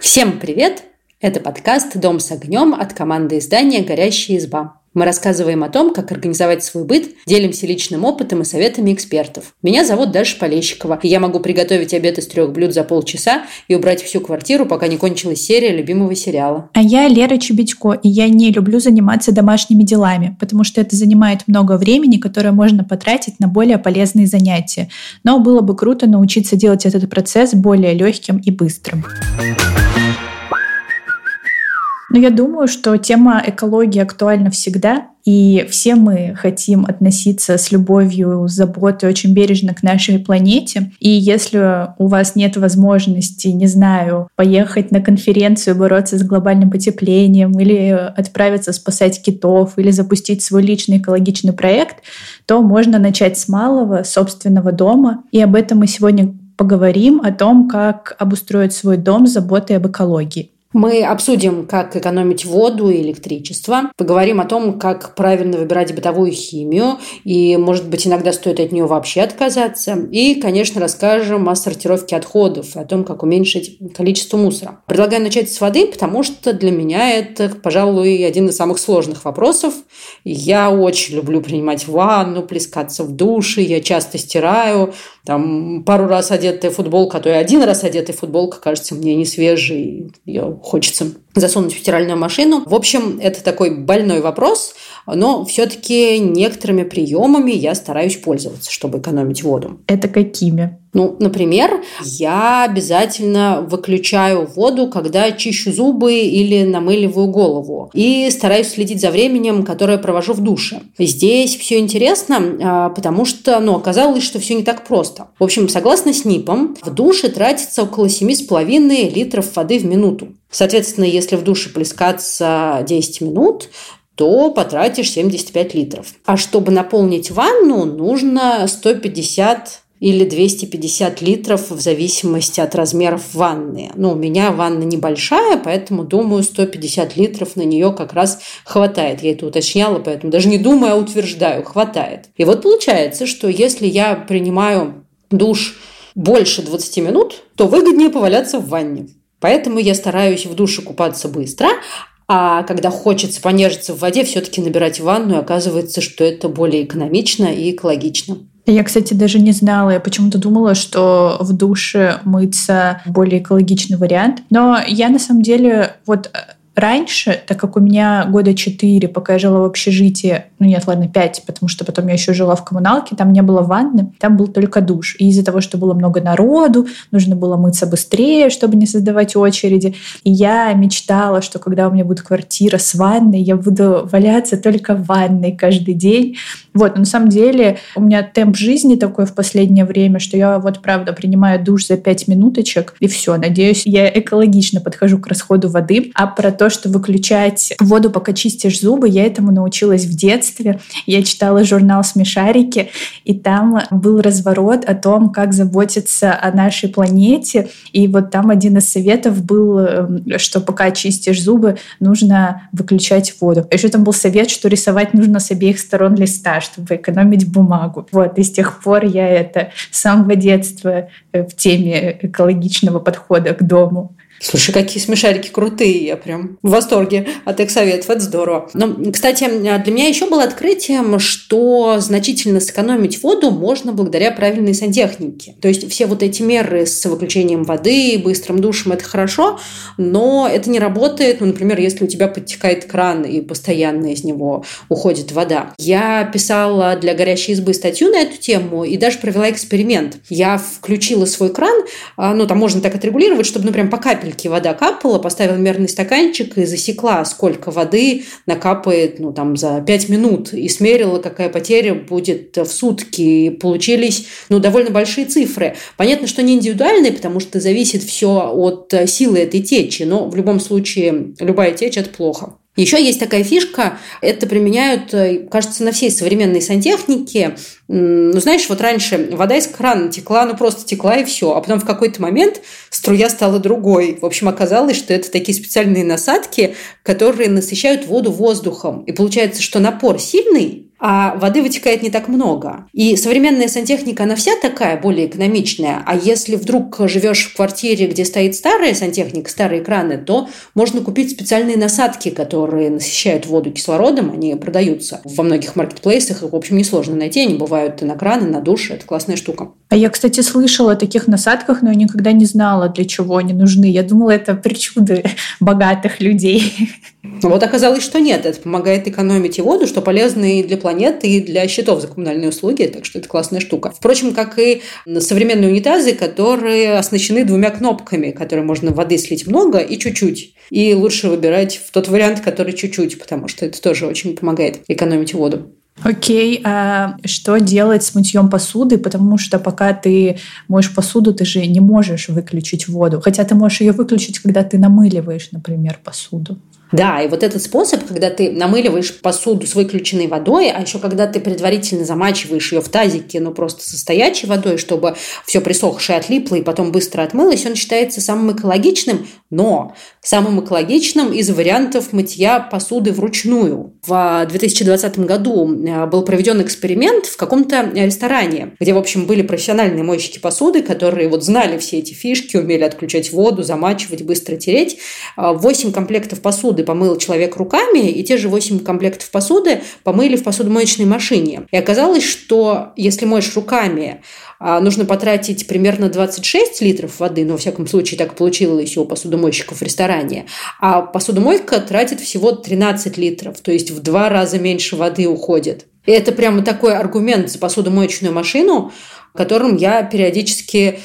Всем привет! Это подкаст «Дом с огнем» от команды издания «Горящая изба». Мы рассказываем о том, как организовать свой быт, делимся личным опытом и советами экспертов. Меня зовут Даша Полещикова, и я могу приготовить обед из трех блюд за полчаса и убрать всю квартиру, пока не кончилась серия любимого сериала. А я Лера Чебедько, и я не люблю заниматься домашними делами, потому что это занимает много времени, которое можно потратить на более полезные занятия. Но было бы круто научиться делать этот процесс более легким и быстрым. Но я думаю, что тема экологии актуальна всегда, и все мы хотим относиться с любовью, с заботой очень бережно к нашей планете. И если у вас нет возможности, не знаю, поехать на конференцию, бороться с глобальным потеплением, или отправиться спасать китов, или запустить свой личный экологичный проект, то можно начать с малого, собственного дома. И об этом мы сегодня поговорим, о том, как обустроить свой дом с заботой об экологии. Мы обсудим, как экономить воду и электричество, поговорим о том, как правильно выбирать бытовую химию, и, может быть, иногда стоит от нее вообще отказаться. И, конечно, расскажем о сортировке отходов, о том, как уменьшить количество мусора. Предлагаю начать с воды, потому что для меня это, пожалуй, один из самых сложных вопросов. Я очень люблю принимать ванну, плескаться в душе, я часто стираю, там пару раз одетая футболка, а то и один раз одетая футболка кажется мне не свежей, ее хочется засунуть в стиральную машину. В общем, это такой больной вопрос, но все-таки некоторыми приемами я стараюсь пользоваться, чтобы экономить воду. Это какими? Ну, например, я обязательно выключаю воду, когда чищу зубы или намыливаю голову. И стараюсь следить за временем, которое провожу в душе. Здесь все интересно, а, потому что ну, оказалось, что все не так просто. В общем, согласно СНИПам, в душе тратится около 7,5 литров воды в минуту. Соответственно, если в душе плескаться 10 минут, то потратишь 75 литров. А чтобы наполнить ванну, нужно 150 или 250 литров в зависимости от размеров ванны. Ну, у меня ванна небольшая, поэтому, думаю, 150 литров на нее как раз хватает. Я это уточняла, поэтому даже не думаю, а утверждаю, хватает. И вот получается, что если я принимаю душ больше 20 минут, то выгоднее поваляться в ванне. Поэтому я стараюсь в душе купаться быстро, а когда хочется понежиться в воде, все-таки набирать ванну, оказывается, что это более экономично и экологично. Я, кстати, даже не знала. Я почему-то думала, что в душе мыться более экологичный вариант. Но я на самом деле вот раньше, так как у меня года четыре, пока я жила в общежитии, ну нет, ладно, пять, потому что потом я еще жила в коммуналке, там не было ванны, там был только душ. И из-за того, что было много народу, нужно было мыться быстрее, чтобы не создавать очереди. И я мечтала, что когда у меня будет квартира с ванной, я буду валяться только в ванной каждый день. Вот, но на самом деле у меня темп жизни такой в последнее время, что я вот правда принимаю душ за пять минуточек, и все. Надеюсь, я экологично подхожу к расходу воды. А про то, что выключать воду, пока чистишь зубы, я этому научилась в детстве я читала журнал «Смешарики», и там был разворот о том, как заботиться о нашей планете. И вот там один из советов был, эм, что пока чистишь зубы, нужно выключать воду. Еще там был совет, что рисовать нужно с обеих сторон листа, чтобы экономить бумагу. Вот, и с тех пор я это с самого детства э, в теме экологичного подхода к дому. Слушай, какие смешарики крутые, я прям в восторге от их советов, это здорово. Но, кстати, для меня еще было открытием, что значительно сэкономить воду можно благодаря правильной сантехнике. То есть все вот эти меры с выключением воды, быстрым душем – это хорошо, но это не работает, ну, например, если у тебя подтекает кран и постоянно из него уходит вода. Я писала для «Горящей избы» статью на эту тему и даже провела эксперимент. Я включила свой кран, а, ну, там можно так отрегулировать, чтобы, ну, прям по капельке капельки вода капала, поставила мерный стаканчик и засекла, сколько воды накапает ну, там, за 5 минут. И смерила, какая потеря будет в сутки. И получились ну, довольно большие цифры. Понятно, что не индивидуальные, потому что зависит все от силы этой течи. Но в любом случае любая течь – это плохо. Еще есть такая фишка, это применяют, э, кажется, на всей современной сантехнике. Ну, знаешь, вот раньше вода из крана текла, ну просто текла и все, а потом в какой-то момент струя стала другой. В общем, оказалось, что это такие специальные насадки, которые насыщают воду воздухом. И получается, что напор сильный, а воды вытекает не так много. И современная сантехника, она вся такая, более экономичная. А если вдруг живешь в квартире, где стоит старая сантехника, старые краны, то можно купить специальные насадки, которые насыщают воду кислородом. Они продаются во многих маркетплейсах. Их, в общем, несложно найти. Они бывают и на краны, на душ. Это классная штука. А я, кстати, слышала о таких насадках, но я никогда не знала, для чего они нужны. Я думала, это причуды богатых людей. Вот оказалось, что нет. Это помогает экономить и воду, что полезно и для планеты, и для счетов за коммунальные услуги. Так что это классная штука. Впрочем, как и современные унитазы, которые оснащены двумя кнопками, которые можно воды слить много и чуть-чуть. И лучше выбирать в тот вариант, который чуть-чуть, потому что это тоже очень помогает экономить воду. Окей, а что делать с мытьем посуды? Потому что пока ты моешь посуду, ты же не можешь выключить воду. Хотя ты можешь ее выключить, когда ты намыливаешь, например, посуду. Да, и вот этот способ, когда ты намыливаешь посуду с выключенной водой, а еще когда ты предварительно замачиваешь ее в тазике, ну просто со стоячей водой, чтобы все присохшее отлипло и потом быстро отмылось, он считается самым экологичным, но самым экологичным из вариантов мытья посуды вручную. В 2020 году э, был проведен эксперимент в каком-то ресторане, где, в общем, были профессиональные мойщики посуды, которые вот знали все эти фишки, умели отключать воду, замачивать, быстро тереть. Восемь комплектов посуды помыл человек руками, и те же 8 комплектов посуды помыли в посудомоечной машине. И оказалось, что если моешь руками, а, нужно потратить примерно 26 литров воды, но, во всяком случае, так получилось у посудомойщиков в ресторане, а посудомойка тратит всего 13 литров, то есть в два раза меньше воды уходит. И это прямо такой аргумент за посудомоечную машину, которым я периодически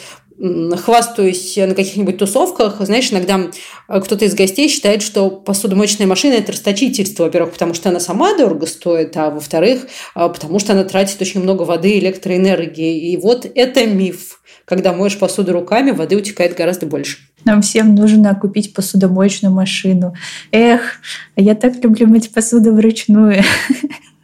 хвастаюсь на каких-нибудь тусовках. Знаешь, иногда э, кто-то из гостей считает, что посудомоечная машина – это расточительство, во-первых, потому что она сама дорого стоит, а во-вторых, э, потому что она тратит очень много воды и электроэнергии. И вот это миф. Когда моешь посуду руками, воды утекает гораздо больше. Нам всем нужно купить посудомоечную машину. Эх, я так люблю мыть посуду вручную.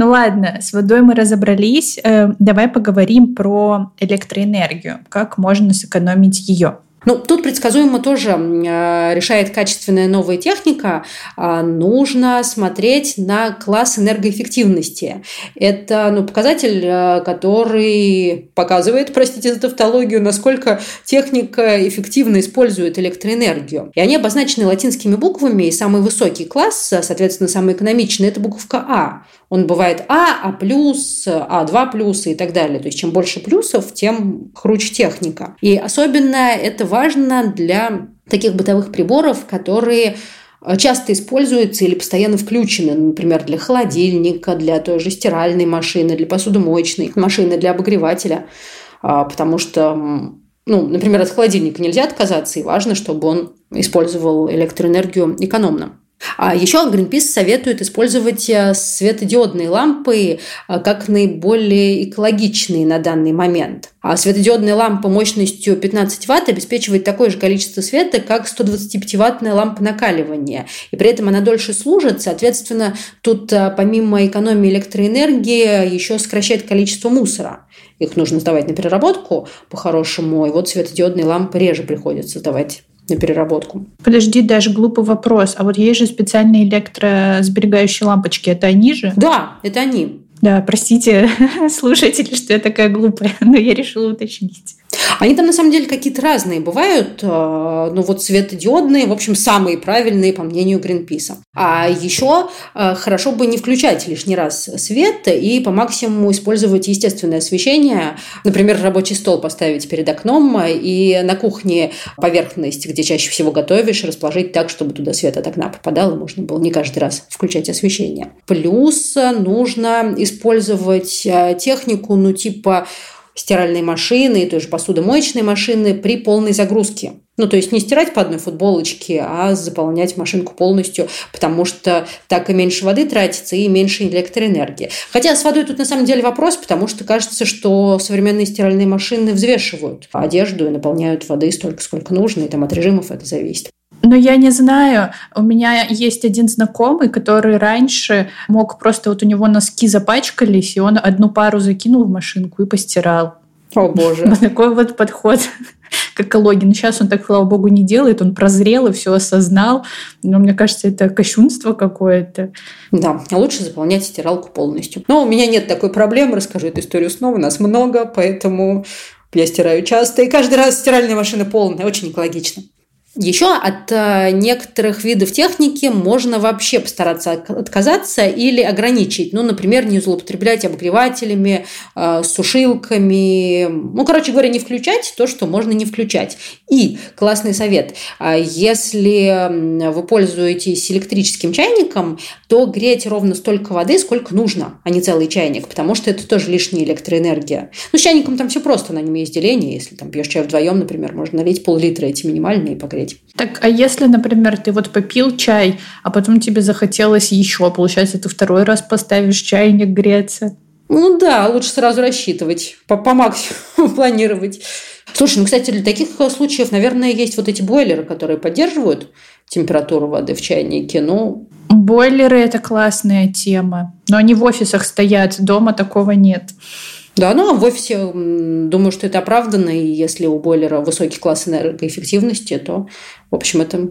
Ну ладно, с водой мы разобрались. Э, давай поговорим про электроэнергию. Как можно сэкономить ее? Ну, тут предсказуемо тоже э, решает качественная новая техника. Э, нужно смотреть на класс энергоэффективности. Это ну, показатель, э, который показывает, простите за тавтологию, насколько техника эффективно использует электроэнергию. И они обозначены латинскими буквами, и самый высокий класс, соответственно, самый экономичный, это буковка А. Он бывает А, А+, А2 плюсы и так далее. То есть, чем больше плюсов, тем круче техника. И особенно это важно для таких бытовых приборов, которые э, часто используются или постоянно включены, например, для холодильника, для той же стиральной машины, для посудомоечной машины, для обогревателя, а, потому что ну, например, от холодильника нельзя отказаться, и важно, чтобы он использовал электроэнергию экономно. А еще Greenpeace советует использовать э, светодиодные лампы э, как наиболее экологичные на данный момент. А светодиодная лампа мощностью 15 Вт обеспечивает такое же количество света, как 125-ваттная лампа накаливания. И при этом она дольше служит. Соответственно, тут э, помимо экономии электроэнергии еще сокращает количество мусора. Их нужно сдавать на переработку по-хорошему. И вот светодиодные лампы реже приходится сдавать на переработку. Подожди, даже глупый вопрос. А вот есть же специальные электросберегающие лампочки. Это они же? Да, это они. Да, простите, слушатели, что я такая глупая, но я решила уточнить. Они там на самом деле какие-то разные бывают, э, ну вот светодиодные, в общем, самые правильные, по мнению Гринписа. А еще э, хорошо бы не включать лишний раз свет и по максимуму использовать естественное освещение. Например, рабочий стол поставить перед окном и на кухне поверхность, где чаще всего готовишь, расположить так, чтобы туда свет от окна попадал, и можно было не каждый раз включать освещение. Плюс нужно использовать э, технику, ну типа стиральной машины и той же посудомоечной машины при полной загрузке. Ну, то есть не стирать по одной футболочке, а заполнять машинку полностью, потому что так и меньше воды тратится, и меньше электроэнергии. Хотя с водой тут на самом деле вопрос, потому что кажется, что современные стиральные машины взвешивают одежду и наполняют воды столько, сколько нужно, и там от режимов это зависит. Но я не знаю. У меня есть один знакомый, который раньше мог просто вот у него носки запачкались, и он одну пару закинул в машинку и постирал. О боже. Вот такой вот подход к экологии. Но сейчас он так, слава богу, не делает, он прозрел и все осознал. Но мне кажется, это кощунство какое-то. Да, лучше заполнять стиралку полностью. Но у меня нет такой проблемы, расскажу эту историю снова, нас много, поэтому я стираю часто, и каждый раз стиральная машина полная, очень экологично. Еще от э, некоторых видов техники можно вообще постараться отказаться или ограничить. Ну, например, не злоупотреблять обогревателями, э, сушилками. Ну, короче говоря, не включать то, что можно не включать. И классный совет. А если вы пользуетесь электрическим чайником, то греть ровно столько воды, сколько нужно, а не целый чайник, потому что это тоже лишняя электроэнергия. Ну, с чайником там все просто, на нем есть деление. Если там пьешь чай вдвоем, например, можно налить пол-литра эти минимальные и погреть смотреть. Так, а если, например, ты вот попил чай, а потом тебе захотелось еще, получается, ты второй раз поставишь чайник греться? Ну да, лучше сразу рассчитывать, по, по максимуму планировать. Слушай, ну, кстати, для таких случаев, наверное, есть вот эти бойлеры, которые поддерживают температуру воды в чайнике. Ну, Бойлеры – это классная тема. Но они в офисах стоят, дома такого нет. Да, ну а в офисе думаю, что это оправдано, и если у бойлера высокий класс энергоэффективности, то, в общем, это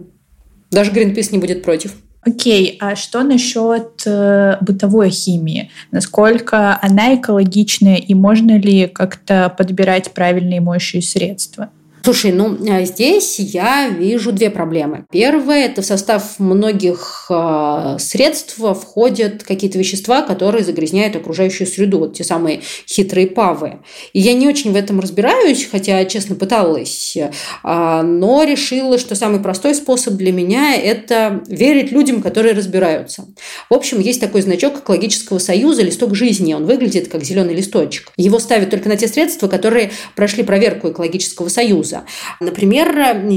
даже Greenpeace не будет против. Окей, а что насчет э, бытовой химии? Насколько она экологичная и можно ли как-то подбирать правильные моющие средства? Слушай, ну а здесь я вижу две проблемы. Первое – это в состав многих э, средств входят какие-то вещества, которые загрязняют окружающую среду, вот те самые хитрые павы. И я не очень в этом разбираюсь, хотя, честно, пыталась, э, но решила, что самый простой способ для меня – это верить людям, которые разбираются. В общем, есть такой значок экологического союза «Листок жизни». Он выглядит как зеленый листочек. Его ставят только на те средства, которые прошли проверку экологического союза Союза. Например,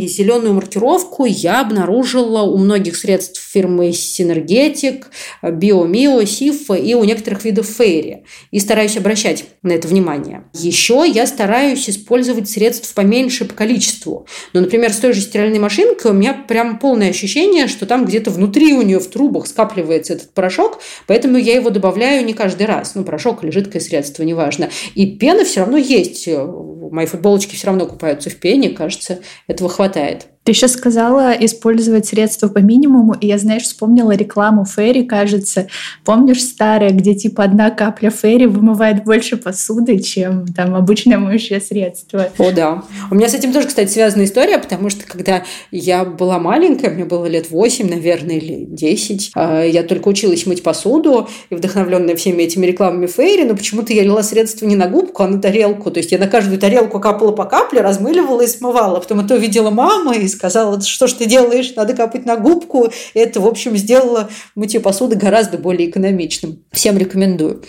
зеленую маркировку я обнаружила у многих средств фирмы Синергетик, Биомио, Сиф и у некоторых видов Фейри. И стараюсь обращать на это внимание. Еще я стараюсь использовать средств поменьше по количеству. Ну, например, с той же стиральной машинкой у меня прям полное ощущение, что там где-то внутри у нее в трубах скапливается этот порошок, поэтому я его добавляю не каждый раз. Ну, порошок или жидкое средство, неважно. И пена все равно есть. Мои футболочки все равно купаются в пене, кажется, этого хватает. Ты еще сказала использовать средства по минимуму, и я, знаешь, вспомнила рекламу Ферри, кажется. Помнишь старая, где типа одна капля Ферри вымывает больше посуды, чем там обычное моющее средство? О, да. У меня с этим тоже, кстати, связана история, потому что когда я была маленькая, мне было лет 8, наверное, или 10, а, я только училась мыть посуду, и вдохновленная всеми этими рекламами Фейри, но почему-то я лила средства не на губку, а на тарелку. То есть я на каждую тарелку капала по капле, размыливала и смывала. Потом это увидела мама и сказала, что ж ты делаешь, надо капать на губку. Это, в общем, сделало мытье посуды гораздо более экономичным. Всем рекомендую.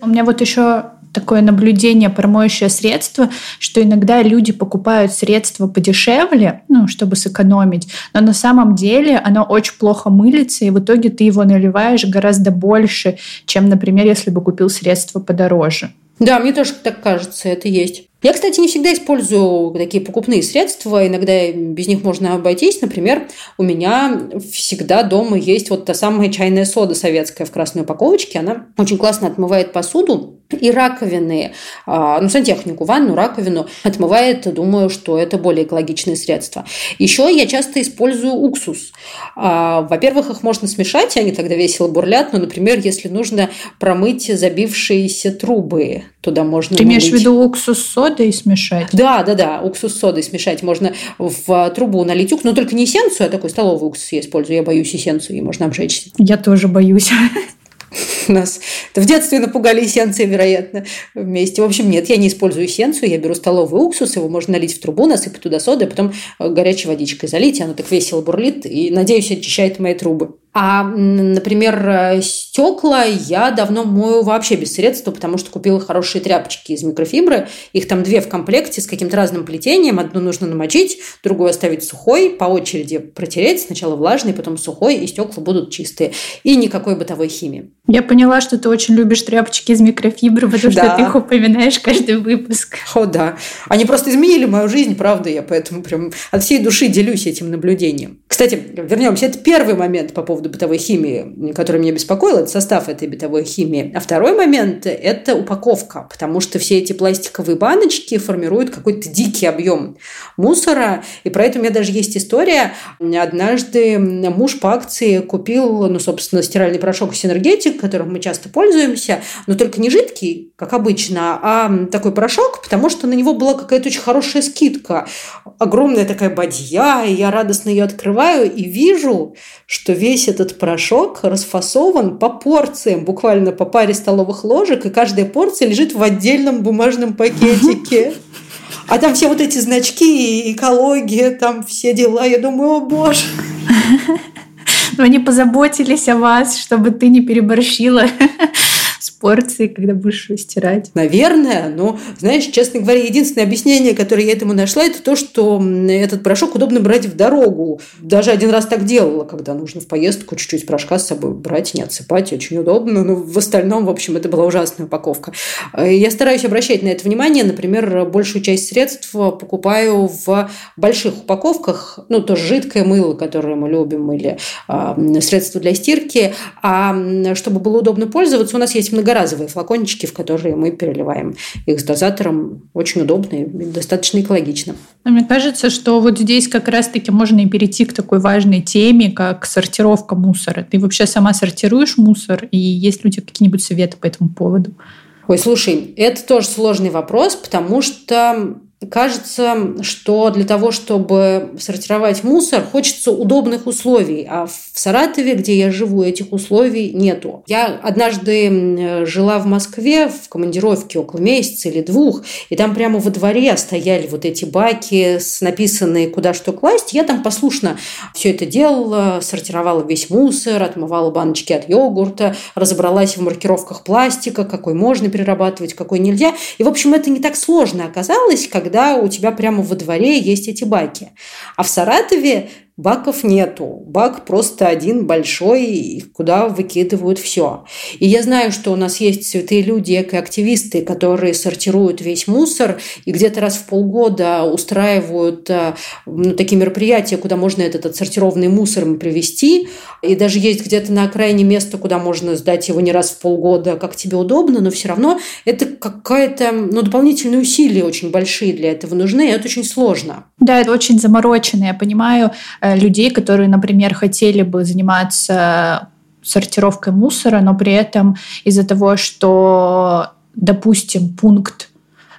У меня вот еще такое наблюдение про моющее средство, что иногда люди покупают средство подешевле, ну, чтобы сэкономить, но на самом деле оно очень плохо мылится, и в итоге ты его наливаешь гораздо больше, чем, например, если бы купил средство подороже. Да, мне тоже так кажется, это есть. Я, кстати, не всегда использую такие покупные средства, иногда без них можно обойтись. Например, у меня всегда дома есть вот та самая чайная сода советская в красной упаковочке. Она очень классно отмывает посуду и раковины, а, ну, сантехнику, ванну, раковину отмывает, думаю, что это более экологичные средства. Еще я часто использую уксус. А, во-первых, их можно смешать, они тогда весело бурлят, но, например, если нужно промыть забившиеся трубы, туда можно Ты имеешь в виду уксус с содой смешать? Да, да, да, уксус с содой смешать. Можно в трубу налить уксус, но только не эссенцию, а такой столовый уксус я использую. Я боюсь эссенцию, и можно обжечься. Я тоже боюсь. Нас в детстве напугали эссенции, вероятно, вместе. В общем, нет, я не использую эссенцию, я беру столовый уксус, его можно налить в трубу, насыпать туда соды, а потом горячей водичкой залить, и оно так весело бурлит, и, надеюсь, очищает мои трубы. А, например, э, стекла я давно мою вообще без средства, потому что купила хорошие тряпочки из микрофибры. Их там две в комплекте с каким-то разным плетением. Одну нужно намочить, другую оставить сухой, по очереди протереть. Сначала влажный, потом сухой, и стекла будут чистые. И никакой бытовой химии. Я поняла, что ты очень любишь тряпочки из микрофибры, потому да. что ты их упоминаешь каждый выпуск. О, да. Они просто изменили мою жизнь, правда, я поэтому прям от всей души делюсь этим наблюдением. Кстати, вернемся. Это первый момент по поводу бытовой химии, который меня беспокоил, это состав этой бытовой химии. А второй момент – это упаковка, потому что все эти пластиковые баночки формируют какой-то дикий объем мусора. И про это у меня даже есть история. Однажды муж по акции купил, ну, собственно, стиральный порошок Синергетик, которым мы часто пользуемся, но только не жидкий, как обычно, а такой порошок, потому что на него была какая-то очень хорошая скидка. Огромная такая бадья, и я радостно ее открываю и вижу, что весь этот порошок расфасован по порциям, буквально по паре столовых ложек, и каждая порция лежит в отдельном бумажном пакетике. А там все вот эти значки, экология, там все дела. Я думаю, о боже. Но они позаботились о вас, чтобы ты не переборщила порции, когда будешь стирать? Наверное, но, знаешь, честно говоря, единственное объяснение, которое я этому нашла, это то, что этот порошок удобно брать в дорогу. Даже один раз так делала, когда нужно в поездку чуть-чуть порошка с собой брать, не отсыпать, очень удобно. Но в остальном, в общем, это была ужасная упаковка. Я стараюсь обращать на это внимание. Например, большую часть средств покупаю в больших упаковках, ну, тоже жидкое мыло, которое мы любим, или э, средства для стирки. А чтобы было удобно пользоваться, у нас есть много многоразовые флакончики, в которые мы переливаем их с дозатором. Очень удобно и достаточно экологично. Но мне кажется, что вот здесь как раз-таки можно и перейти к такой важной теме, как сортировка мусора. Ты вообще сама сортируешь мусор? И есть ли у тебя какие-нибудь советы по этому поводу? Ой, слушай, это тоже сложный вопрос, потому что кажется, что для того, чтобы сортировать мусор, хочется удобных условий. А в Саратове, где я живу, этих условий нету. Я однажды жила в Москве в командировке около месяца или двух, и там прямо во дворе стояли вот эти баки с написанные куда что класть. Я там послушно все это делала, сортировала весь мусор, отмывала баночки от йогурта, разобралась в маркировках пластика, какой можно перерабатывать, какой нельзя. И, в общем, это не так сложно оказалось, когда когда у тебя прямо во дворе есть эти баки. А в Саратове Баков нету. Бак просто один большой, куда выкидывают все. И я знаю, что у нас есть святые люди, экоактивисты, которые сортируют весь мусор и где-то раз в полгода устраивают э, ну, такие мероприятия, куда можно этот отсортированный мусор привезти. И даже есть где-то на окраине место, куда можно сдать его не раз в полгода, как тебе удобно, но все равно это какая-то, ну, дополнительные усилия очень большие для этого нужны, и это очень сложно. Да, это очень заморочено, я понимаю людей, которые, например, хотели бы заниматься сортировкой мусора, но при этом из-за того, что, допустим, пункт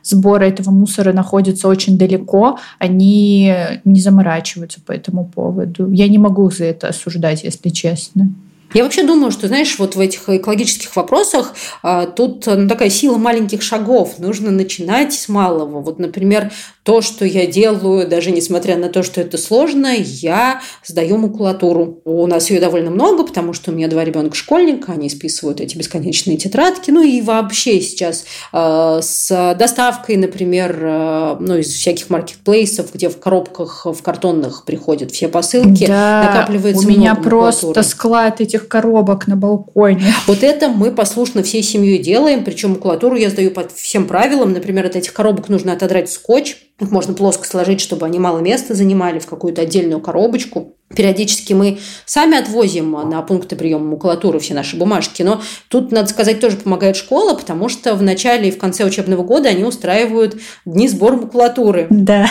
сбора этого мусора находится очень далеко, они не заморачиваются по этому поводу. Я не могу за это осуждать, если честно. Я вообще думаю, что, знаешь, вот в этих экологических вопросах а, тут ну, такая сила маленьких шагов. Нужно начинать с малого. Вот, например, то, что я делаю, даже несмотря на то, что это сложно, я сдаю макулатуру. У нас ее довольно много, потому что у меня два ребенка школьника, они списывают эти бесконечные тетрадки. Ну и вообще сейчас э, с доставкой, например, э, ну, из всяких маркетплейсов, где в коробках, в картонных приходят все посылки, да, накапливается у меня просто склад этих коробок на балконе. Вот это мы послушно всей семьей делаем, причем макулатуру я сдаю по всем правилам. Например, от этих коробок нужно отодрать скотч, их можно плоско сложить, чтобы они мало места занимали в какую-то отдельную коробочку. Периодически мы сами отвозим на пункты приема макулатуры все наши бумажки, но тут, надо сказать, тоже помогает школа, потому что в начале и в конце учебного года они устраивают дни сбора макулатуры. Да,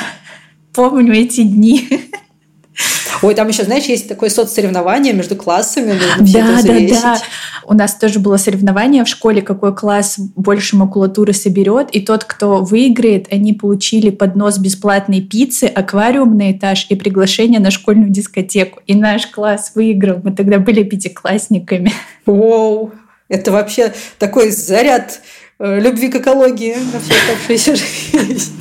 помню эти дни. Ой, там еще, знаешь, есть такое соцсоревнование между классами, да, Да, да. У нас тоже было соревнование в школе, какой класс больше макулатуры соберет, и тот, кто выиграет, они получили поднос бесплатной пиццы, аквариум на этаж и приглашение на школьную дискотеку. И наш класс выиграл. Мы тогда были пятиклассниками. Воу! Это вообще такой заряд э, любви к экологии на всю оставшуюся жизнь.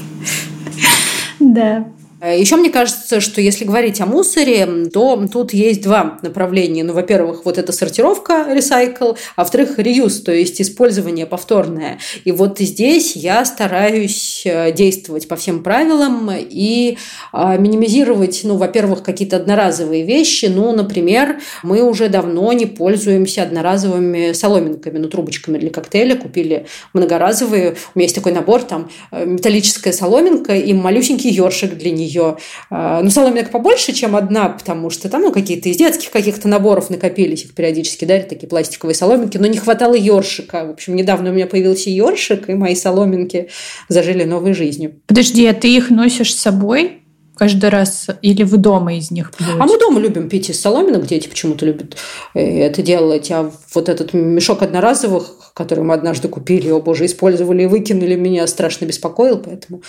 Да. Э, Еще мне кажется, что если говорить о мусоре, то тут есть два направления. Ну, во-первых, вот эта сортировка, recycle, а во-вторых, реюз, то есть использование повторное. И вот здесь я стараюсь э, действовать по всем правилам и а, минимизировать, ну, во-первых, какие-то одноразовые вещи. Ну, например, мы уже давно не пользуемся одноразовыми соломинками, ну, трубочками для коктейля. Купили многоразовые. У меня есть такой набор, там э, металлическая соломинка и малюсенький ёршик для нее ее, а, ну, соломинок побольше, чем одна, потому что там, ну, какие-то из детских каких-то наборов накопились, их периодически дарят, такие пластиковые соломинки, но не хватало ёршика. В общем, недавно у меня появился ёршик, и мои соломинки зажили новой жизнью. Подожди, а ты их носишь с собой? Каждый раз? Или вы дома из них пьете? А мы дома любим пить из соломинок, дети почему-то любят э, это делать. А вот этот мешок одноразовых, который мы однажды купили, о боже, использовали и выкинули, меня страшно беспокоил, поэтому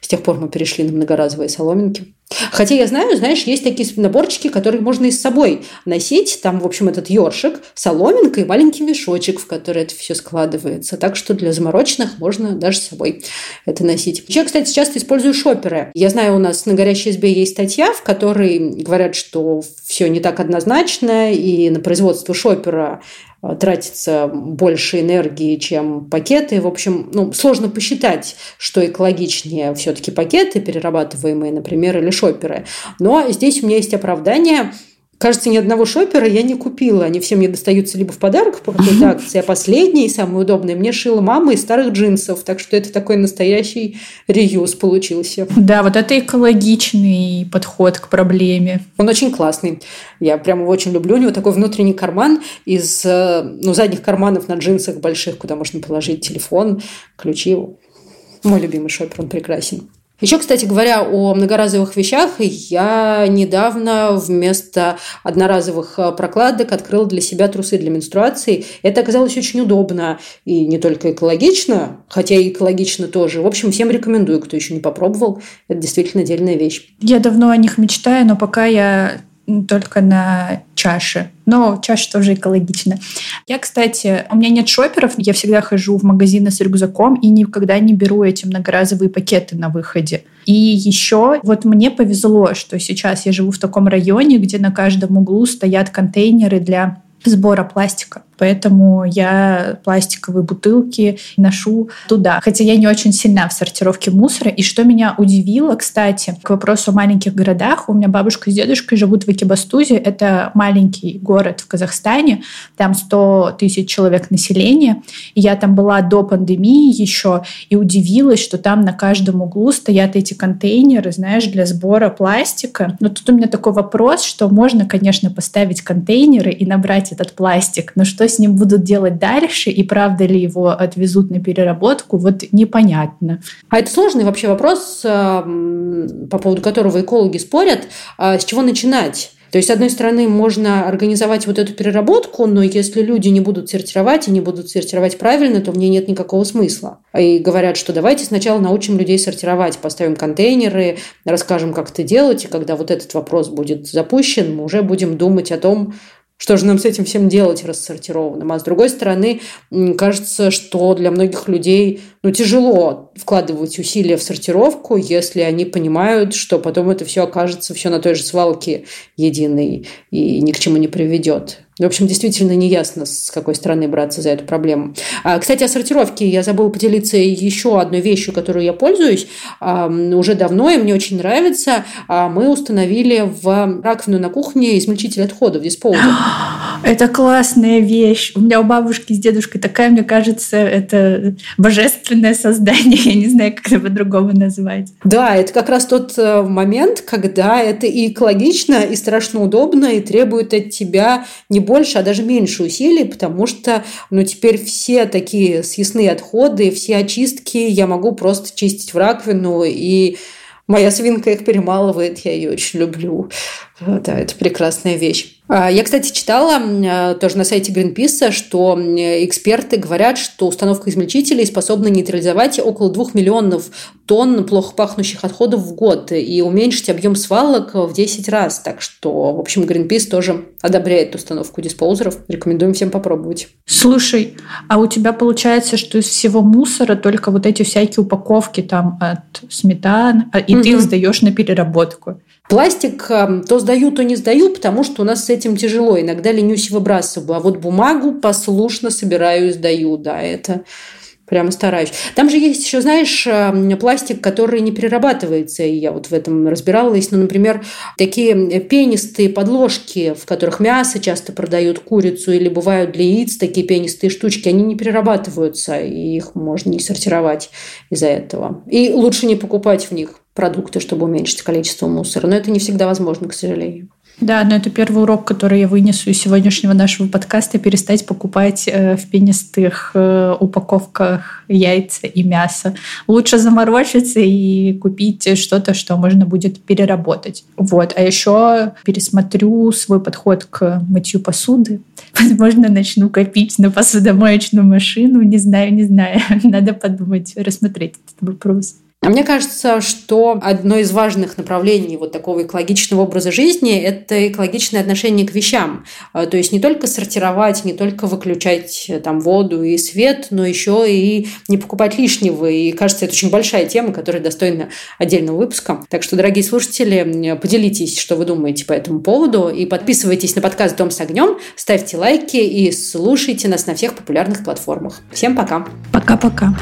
с тех пор мы перешли на многоразовые соломинки. Хотя я знаю, знаешь, есть такие наборчики, которые можно и с собой носить. Там, в общем, этот ёршик, соломинка и маленький мешочек, в который это все складывается. Так что для замороченных можно даже с собой это носить. Я, кстати, часто использую шоперы. Я знаю, у нас на «Горящей избе» есть статья, в которой говорят, что все не так однозначно, и на производство шопера тратится больше энергии, чем пакеты. В общем, ну, сложно посчитать, что экологичнее все-таки пакеты перерабатываемые, например, или шоперы. Но здесь у меня есть оправдание – Кажется, ни одного шопера я не купила. Они все мне достаются либо в подарок по какой-то акции, а последний, самый удобный, мне шила мама из старых джинсов. Так что это такой настоящий реюз получился. Да, вот это экологичный подход к проблеме. Он очень классный. Я прямо его очень люблю. У него такой внутренний карман из э, ну, задних карманов на джинсах больших, куда можно положить телефон, ключи. Мой любимый шопер, он прекрасен. Еще, кстати говоря, о многоразовых вещах, я недавно вместо одноразовых э, прокладок открыла для себя трусы для менструации. Это оказалось очень удобно и не только экологично, хотя и экологично тоже. В общем, всем рекомендую, кто еще не попробовал. Это действительно отдельная вещь. Я давно о них мечтаю, но пока я только на чаше. Но чаша тоже экологична. Я, кстати, у меня нет шоперов, я всегда хожу в магазины с рюкзаком и никогда не беру эти многоразовые пакеты на выходе. И еще вот мне повезло, что сейчас я живу в таком районе, где на каждом углу стоят контейнеры для сбора пластика поэтому я пластиковые бутылки ношу туда. Хотя я не очень сильна в сортировке мусора. И что меня удивило, кстати, к вопросу о маленьких городах, у меня бабушка с дедушкой живут в Экибастузе. Это маленький город в Казахстане. Там 100 тысяч человек населения. И я там была до пандемии еще и удивилась, что там на каждом углу стоят эти контейнеры, знаешь, для сбора пластика. Но тут у меня такой вопрос, что можно, конечно, поставить контейнеры и набрать этот пластик, но что с ним будут делать дальше и правда ли его отвезут на переработку, вот непонятно. А это сложный вообще вопрос, э, по поводу которого экологи спорят, а с чего начинать? То есть, с одной стороны, можно организовать вот эту переработку, но если люди не будут сортировать и не будут сортировать правильно, то в ней нет никакого смысла. И говорят, что давайте сначала научим людей сортировать, поставим контейнеры, расскажем, как это делать, и когда вот этот вопрос будет запущен, мы уже будем думать о том, что же нам с этим всем делать рассортированным? А с другой стороны, кажется, что для многих людей ну, тяжело вкладывать усилия в сортировку, если они понимают, что потом это все окажется все на той же свалке единой и ни к чему не приведет. В общем, действительно неясно, с какой стороны браться за эту проблему. А, кстати, о сортировке я забыла поделиться еще одной вещью, которую я пользуюсь уже давно, и мне очень нравится. А, мы установили в раковину на кухне измельчитель отходов, диспоузер. Это классная вещь. У меня у бабушки с дедушкой такая, мне кажется, это божественное создание. Я не знаю, как это по-другому назвать. Да, это как раз тот э, момент, когда это и экологично, и страшно удобно, и требует от тебя не больше, а даже меньше усилий, потому что ну, теперь все такие съестные отходы, все очистки я могу просто чистить в раковину, и моя свинка их перемалывает, я ее очень люблю. Да, это прекрасная вещь. А, я, кстати, читала а, тоже на сайте Greenpeace, что эксперты говорят, что установка измельчителей способна нейтрализовать около 2 миллионов тонн плохо пахнущих отходов в год и уменьшить объем свалок в 10 раз. Так что, в общем, Greenpeace тоже одобряет установку диспоузеров. Рекомендуем всем попробовать. Слушай, а у тебя получается, что из всего мусора только вот эти всякие упаковки там от сметан, а, и mm-hmm. ты их сдаешь на переработку? Пластик то сдаю, то не сдаю, потому что у нас этим тяжело. Иногда ленюсь и выбрасываю. А вот бумагу послушно собираю и сдаю. Да, это прямо стараюсь. Там же есть еще, знаешь, эм, пластик, который не перерабатывается. И я вот в этом разбиралась. Ну, например, такие пенистые подложки, в которых мясо часто продают, курицу, или бывают для яиц такие пенистые штучки, они не перерабатываются, и их можно не сортировать из-за этого. И лучше не покупать в них продукты, чтобы уменьшить количество мусора. Но это не всегда возможно, к сожалению. Да, но это первый урок, который я вынесу из сегодняшнего нашего подкаста, перестать покупать э, в пенистых э, упаковках яйца и мясо. Лучше заморочиться и купить что-то, что можно будет переработать. Вот. А еще пересмотрю свой подход к мытью посуды. Возможно, начну копить на посудомоечную машину. Не знаю, не знаю. Надо подумать, рассмотреть этот вопрос. А мне кажется, что одно из важных направлений вот такого экологичного образа жизни – это экологичное отношение к вещам. А, то есть не только сортировать, не только выключать э, там воду и свет, но еще и не покупать лишнего. И кажется, это очень большая тема, которая достойна отдельного выпуска. Так что, дорогие слушатели, поделитесь, что вы думаете по этому поводу, и подписывайтесь на подкаст «Дом с огнем», ставьте лайки и слушайте нас на всех популярных платформах. Всем пока! Пока-пока!